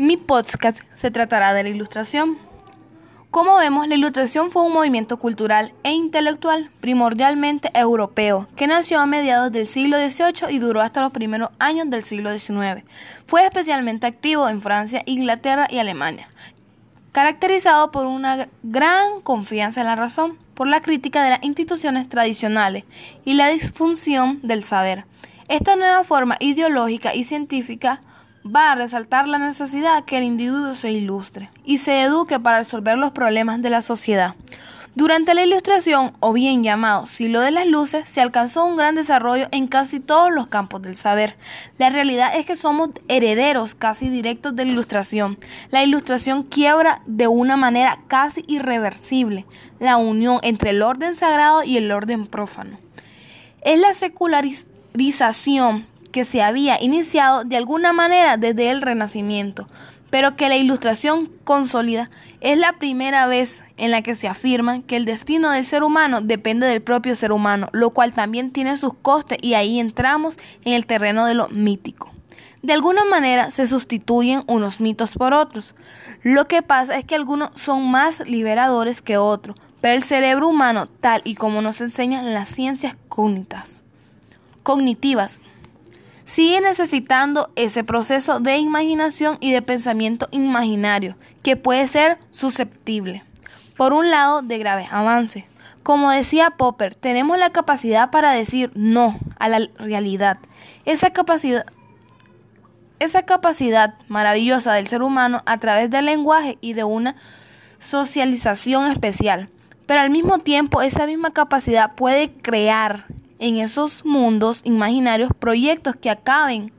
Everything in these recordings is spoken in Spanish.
Mi podcast se tratará de la ilustración. Como vemos, la ilustración fue un movimiento cultural e intelectual primordialmente europeo que nació a mediados del siglo XVIII y duró hasta los primeros años del siglo XIX. Fue especialmente activo en Francia, Inglaterra y Alemania, caracterizado por una gran confianza en la razón, por la crítica de las instituciones tradicionales y la disfunción del saber. Esta nueva forma ideológica y científica va a resaltar la necesidad que el individuo se ilustre y se eduque para resolver los problemas de la sociedad. Durante la ilustración, o bien llamado siglo de las luces, se alcanzó un gran desarrollo en casi todos los campos del saber. La realidad es que somos herederos casi directos de la ilustración. La ilustración quiebra de una manera casi irreversible la unión entre el orden sagrado y el orden prófano. Es la secularización que se había iniciado de alguna manera desde el Renacimiento, pero que la ilustración consolida es la primera vez en la que se afirma que el destino del ser humano depende del propio ser humano, lo cual también tiene sus costes y ahí entramos en el terreno de lo mítico. De alguna manera se sustituyen unos mitos por otros. Lo que pasa es que algunos son más liberadores que otros, pero el cerebro humano, tal y como nos enseñan las ciencias cognitivas, cognitivas sigue necesitando ese proceso de imaginación y de pensamiento imaginario, que puede ser susceptible, por un lado, de graves avances. Como decía Popper, tenemos la capacidad para decir no a la realidad. Esa capacidad, esa capacidad maravillosa del ser humano a través del lenguaje y de una socialización especial. Pero al mismo tiempo esa misma capacidad puede crear en esos mundos imaginarios proyectos que acaben,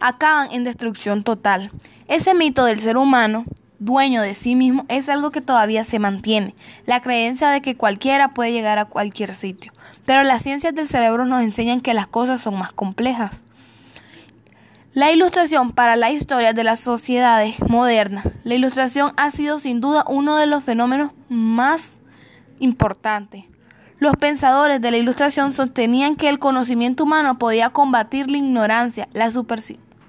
acaban en destrucción total. Ese mito del ser humano, dueño de sí mismo, es algo que todavía se mantiene, la creencia de que cualquiera puede llegar a cualquier sitio. Pero las ciencias del cerebro nos enseñan que las cosas son más complejas. La ilustración para la historia de las sociedades modernas. La ilustración ha sido sin duda uno de los fenómenos más importantes los pensadores de la Ilustración sostenían que el conocimiento humano podía combatir la ignorancia, la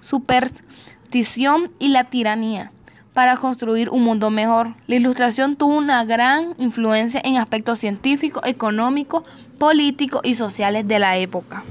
superstición y la tiranía para construir un mundo mejor. La Ilustración tuvo una gran influencia en aspectos científicos, económicos, políticos y sociales de la época.